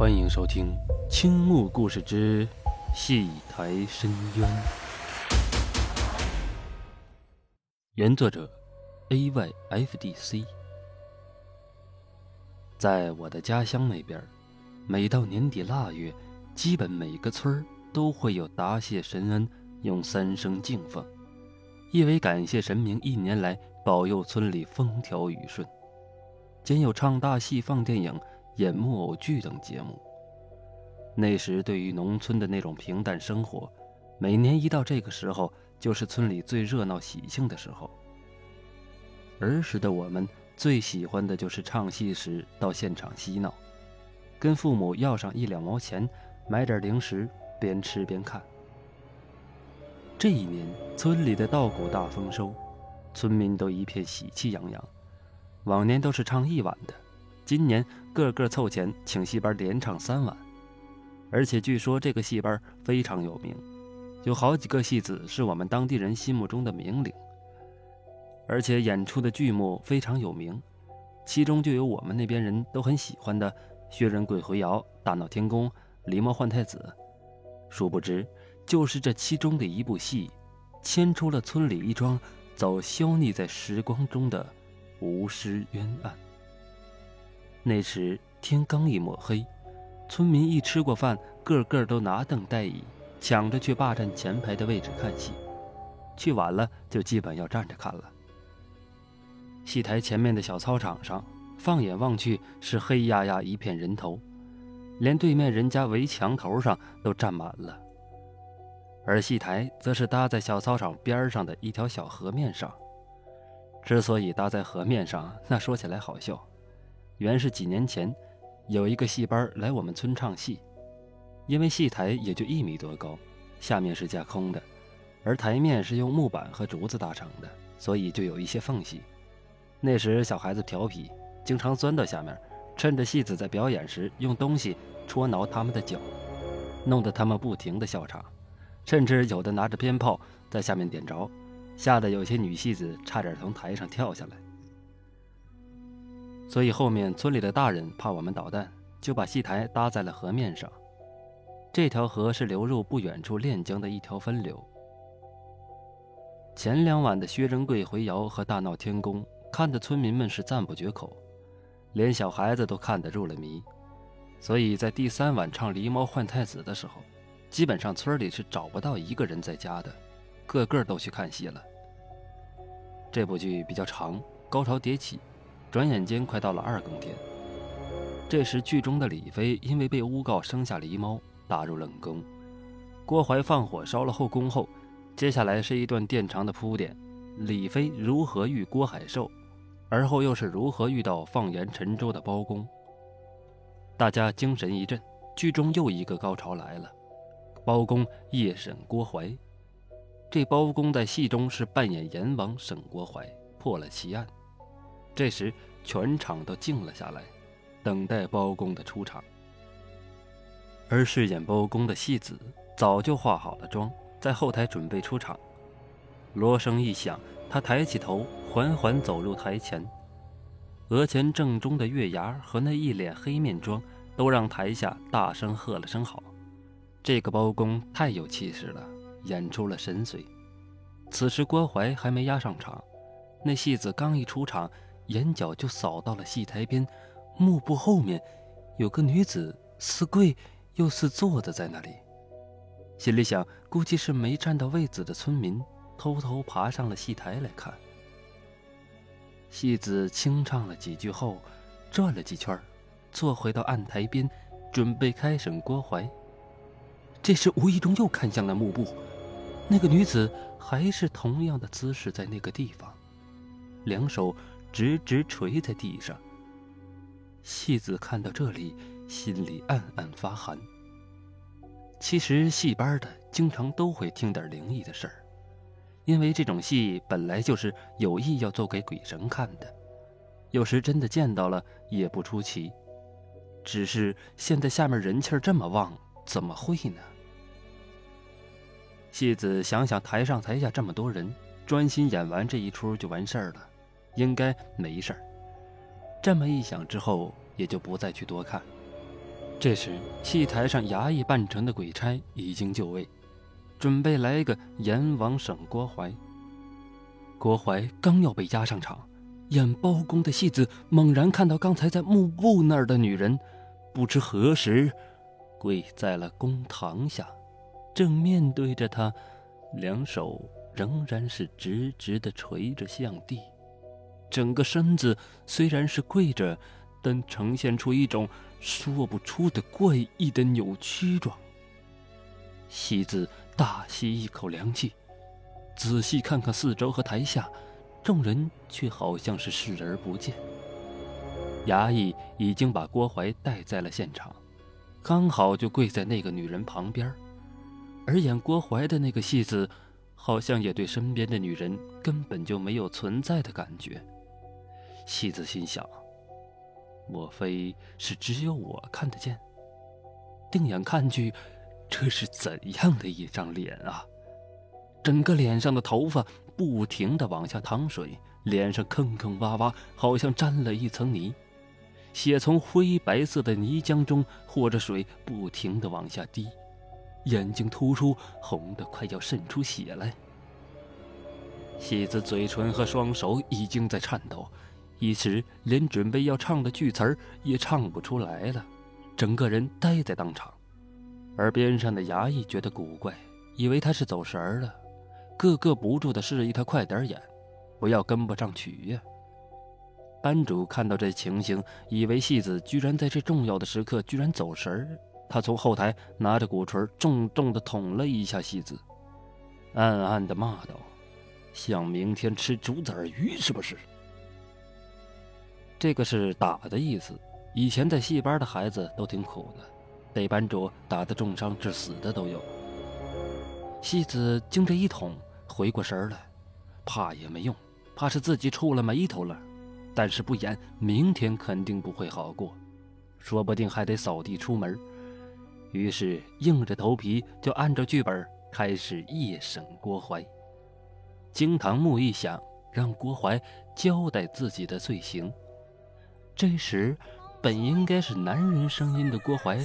欢迎收听《青木故事之戏台深渊》，原作者 A Y F D C。在我的家乡那边，每到年底腊月，基本每个村都会有答谢神恩，用三声敬奉，意为感谢神明一年来保佑村里风调雨顺。兼有唱大戏、放电影。演木偶剧等节目。那时，对于农村的那种平淡生活，每年一到这个时候，就是村里最热闹喜庆的时候。儿时的我们最喜欢的就是唱戏时到现场嬉闹，跟父母要上一两毛钱，买点零食，边吃边看。这一年，村里的稻谷大丰收，村民都一片喜气洋洋。往年都是唱一晚的。今年个个凑钱请戏班连唱三晚，而且据说这个戏班非常有名，有好几个戏子是我们当地人心目中的名伶。而且演出的剧目非常有名，其中就有我们那边人都很喜欢的《薛仁贵回窑》《大闹天宫》《狸猫换太子》。殊不知，就是这其中的一部戏，牵出了村里一桩早消匿在时光中的无尸冤案。那时天刚一抹黑，村民一吃过饭，个个都拿凳带椅，抢着去霸占前排的位置看戏。去晚了就基本要站着看了。戏台前面的小操场上，放眼望去是黑压压一片人头，连对面人家围墙头上都站满了。而戏台则是搭在小操场边上的一条小河面上。之所以搭在河面上，那说起来好笑。原是几年前，有一个戏班来我们村唱戏，因为戏台也就一米多高，下面是架空的，而台面是用木板和竹子搭成的，所以就有一些缝隙。那时小孩子调皮，经常钻到下面，趁着戏子在表演时用东西戳挠他们的脚，弄得他们不停的笑场，甚至有的拿着鞭炮在下面点着，吓得有些女戏子差点从台上跳下来。所以后面村里的大人怕我们捣蛋，就把戏台搭在了河面上。这条河是流入不远处练江的一条分流。前两晚的薛仁贵回窑和大闹天宫，看的村民们是赞不绝口，连小孩子都看得入了迷。所以在第三晚唱狸猫换太子的时候，基本上村里是找不到一个人在家的，个个都去看戏了。这部剧比较长，高潮迭起。转眼间快到了二更天，这时剧中的李妃因为被诬告生下狸猫，打入冷宫。郭淮放火烧了后宫后，接下来是一段电长的铺垫：李妃如何遇郭海寿，而后又是如何遇到放盐沉舟的包公。大家精神一振，剧中又一个高潮来了：包公夜审郭槐。这包公在戏中是扮演阎王审郭槐，破了奇案。这时，全场都静了下来，等待包公的出场。而饰演包公的戏子早就化好了妆，在后台准备出场。锣声一响，他抬起头，缓缓走入台前，额前正中的月牙和那一脸黑面妆，都让台下大声喝了声好。这个包公太有气势了，演出了神髓。此时郭淮还没押上场，那戏子刚一出场。眼角就扫到了戏台边，幕布后面有个女子，似跪又似坐的在那里。心里想，估计是没占到位子的村民偷偷爬上了戏台来看。戏子清唱了几句后，转了几圈，坐回到案台边，准备开审郭淮。这时无意中又看向了幕布，那个女子还是同样的姿势在那个地方，两手。直直垂在地上。戏子看到这里，心里暗暗发寒。其实戏班的经常都会听点灵异的事儿，因为这种戏本来就是有意要做给鬼神看的，有时真的见到了也不出奇。只是现在下面人气这么旺，怎么会呢？戏子想想台上台下这么多人，专心演完这一出就完事儿了。应该没事儿。这么一想之后，也就不再去多看。这时，戏台上衙役扮成的鬼差已经就位，准备来个阎王审郭槐。郭槐刚要被押上场，演包公的戏子猛然看到刚才在幕布那儿的女人，不知何时跪在了公堂下，正面对着他，两手仍然是直直的垂着向地，整个身子虽然是跪着。但呈现出一种说不出的怪异的扭曲状。戏子大吸一口凉气，仔细看看四周和台下，众人却好像是视而不见。衙役已经把郭槐带在了现场，刚好就跪在那个女人旁边，而演郭槐的那个戏子，好像也对身边的女人根本就没有存在的感觉。妻子心想。莫非是只有我看得见？定眼看去，这是怎样的一张脸啊！整个脸上的头发不停的往下淌水，脸上坑坑洼洼，好像沾了一层泥。血从灰白色的泥浆中和着水，不停的往下滴，眼睛突出，红的快要渗出血来。妻子嘴唇和双手已经在颤抖。一时连准备要唱的句词儿也唱不出来了，整个人呆在当场。而边上的衙役觉得古怪，以为他是走神儿了，个个不住的示意他快点演，不要跟不上曲呀。班主看到这情形，以为戏子居然在这重要的时刻居然走神儿，他从后台拿着鼓槌重重的捅了一下戏子，暗暗的骂道：“想明天吃竹子鱼是不是？”这个是打的意思。以前在戏班的孩子都挺苦的，被班主打得重伤致死的都有。戏子经这一捅，回过神来，怕也没用，怕是自己触了霉头了。但是不演，明天肯定不会好过，说不定还得扫地出门。于是硬着头皮就按照剧本开始夜审郭槐。惊堂木一响，让郭槐交代自己的罪行。这时，本应该是男人声音的郭槐，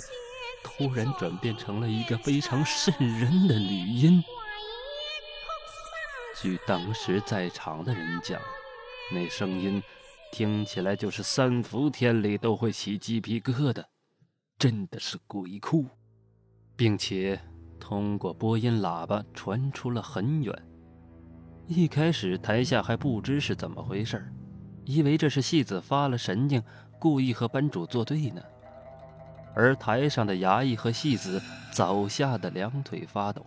突然转变成了一个非常瘆人的女音。据当时在场的人讲，那声音听起来就是三伏天里都会起鸡皮疙瘩，真的是鬼哭，并且通过播音喇叭传出了很远。一开始台下还不知是怎么回事儿。以为这是戏子发了神经，故意和班主作对呢。而台上的衙役和戏子早吓得两腿发抖，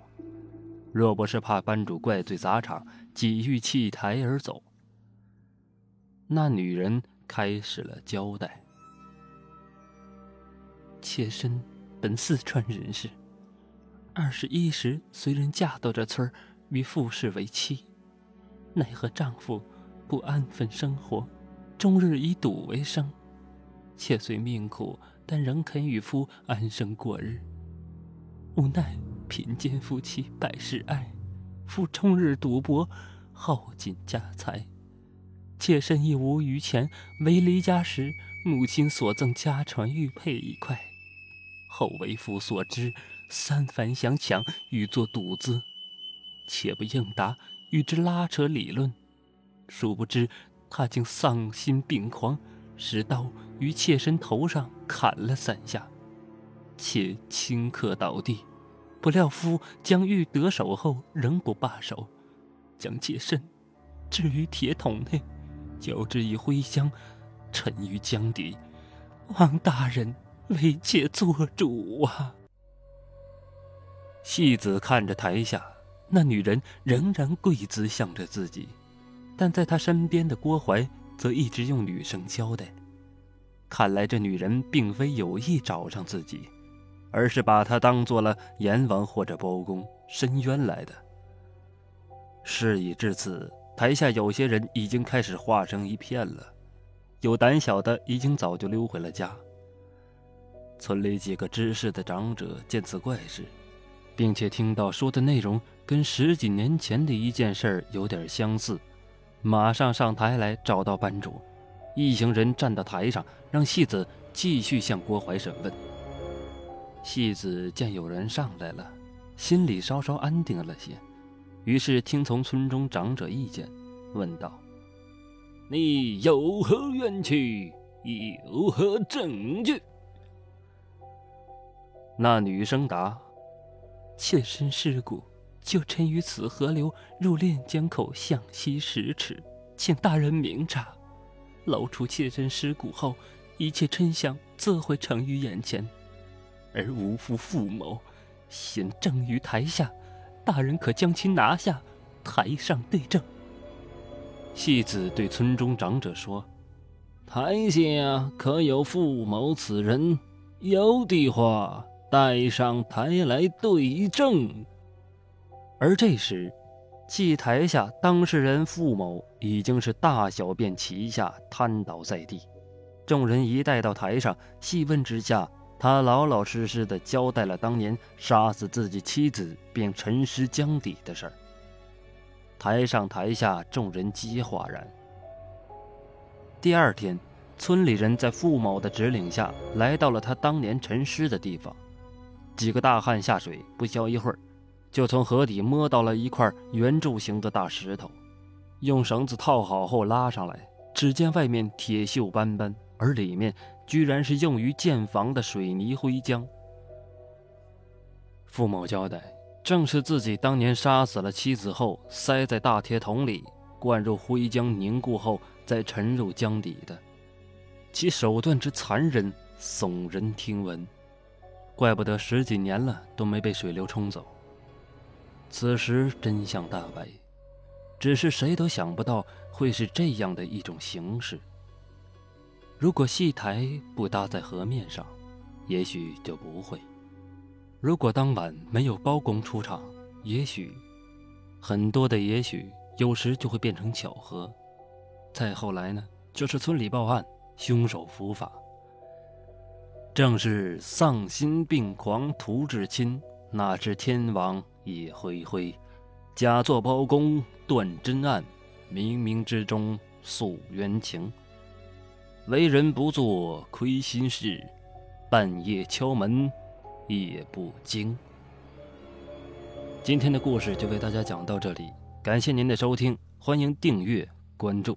若不是怕班主怪罪砸场，几欲弃台而走。那女人开始了交代：妾身本四川人士，二十一时随人嫁到这村与富氏为妻，奈何丈夫。不安分生活，终日以赌为生。妾虽命苦，但仍肯与夫安生过日。无奈贫贱夫妻百事哀，夫终日赌博，耗尽家财。妾身亦无余钱，唯离家时母亲所赠家传玉佩一块，后为夫所知，三番相抢，欲作赌资，妾不应答，与之拉扯理论。殊不知，他竟丧心病狂，使刀于妾身头上砍了三下，妾顷刻倒地。不料夫将玉得手后，仍不罢手，将妾身置于铁桶内，浇之以灰香，沉于江底。望大人为妾做主啊！戏子看着台下那女人，仍然跪姿向着自己。但在他身边的郭槐则一直用女声交代，看来这女人并非有意找上自己，而是把他当做了阎王或者包公申冤来的。事已至此，台下有些人已经开始化成一片了，有胆小的已经早就溜回了家。村里几个知事的长者见此怪事，并且听到说的内容跟十几年前的一件事有点相似。马上上台来找到班主，一行人站到台上，让戏子继续向郭槐审问。戏子见有人上来了，心里稍稍安定了些，于是听从村中长者意见，问道：“你有何冤屈？有何证据？”那女生答：“妾身尸骨就沉于此河流入练江口向西十尺，请大人明察。捞出妾身尸骨后，一切真相自会呈于眼前。而无父父谋，现正于台下，大人可将其拿下，台上对证。”戏子对村中长者说：“台下可有父谋此人？有的话。”带上台来对证。而这时，祭台下当事人傅某已经是大小便齐下，瘫倒在地。众人一带到台上，细问之下，他老老实实的交代了当年杀死自己妻子并沉尸江底的事儿。台上台下，众人皆哗然。第二天，村里人在傅某的指领下来到了他当年沉尸的地方。几个大汉下水，不消一会儿，就从河底摸到了一块圆柱形的大石头，用绳子套好后拉上来，只见外面铁锈斑斑，而里面居然是用于建房的水泥灰浆。傅某交代，正是自己当年杀死了妻子后，塞在大铁桶里，灌入灰浆凝固后再沉入江底的，其手段之残忍，耸人听闻。怪不得十几年了都没被水流冲走。此时真相大白，只是谁都想不到会是这样的一种形式。如果戏台不搭在河面上，也许就不会；如果当晚没有包公出场，也许很多的也许有时就会变成巧合。再后来呢，就是村里报案，凶手伏法。正是丧心病狂图至亲，哪知天王也恢恢。假作包公断真案，冥冥之中诉冤情。为人不做亏心事，半夜敲门也不惊。今天的故事就为大家讲到这里，感谢您的收听，欢迎订阅关注。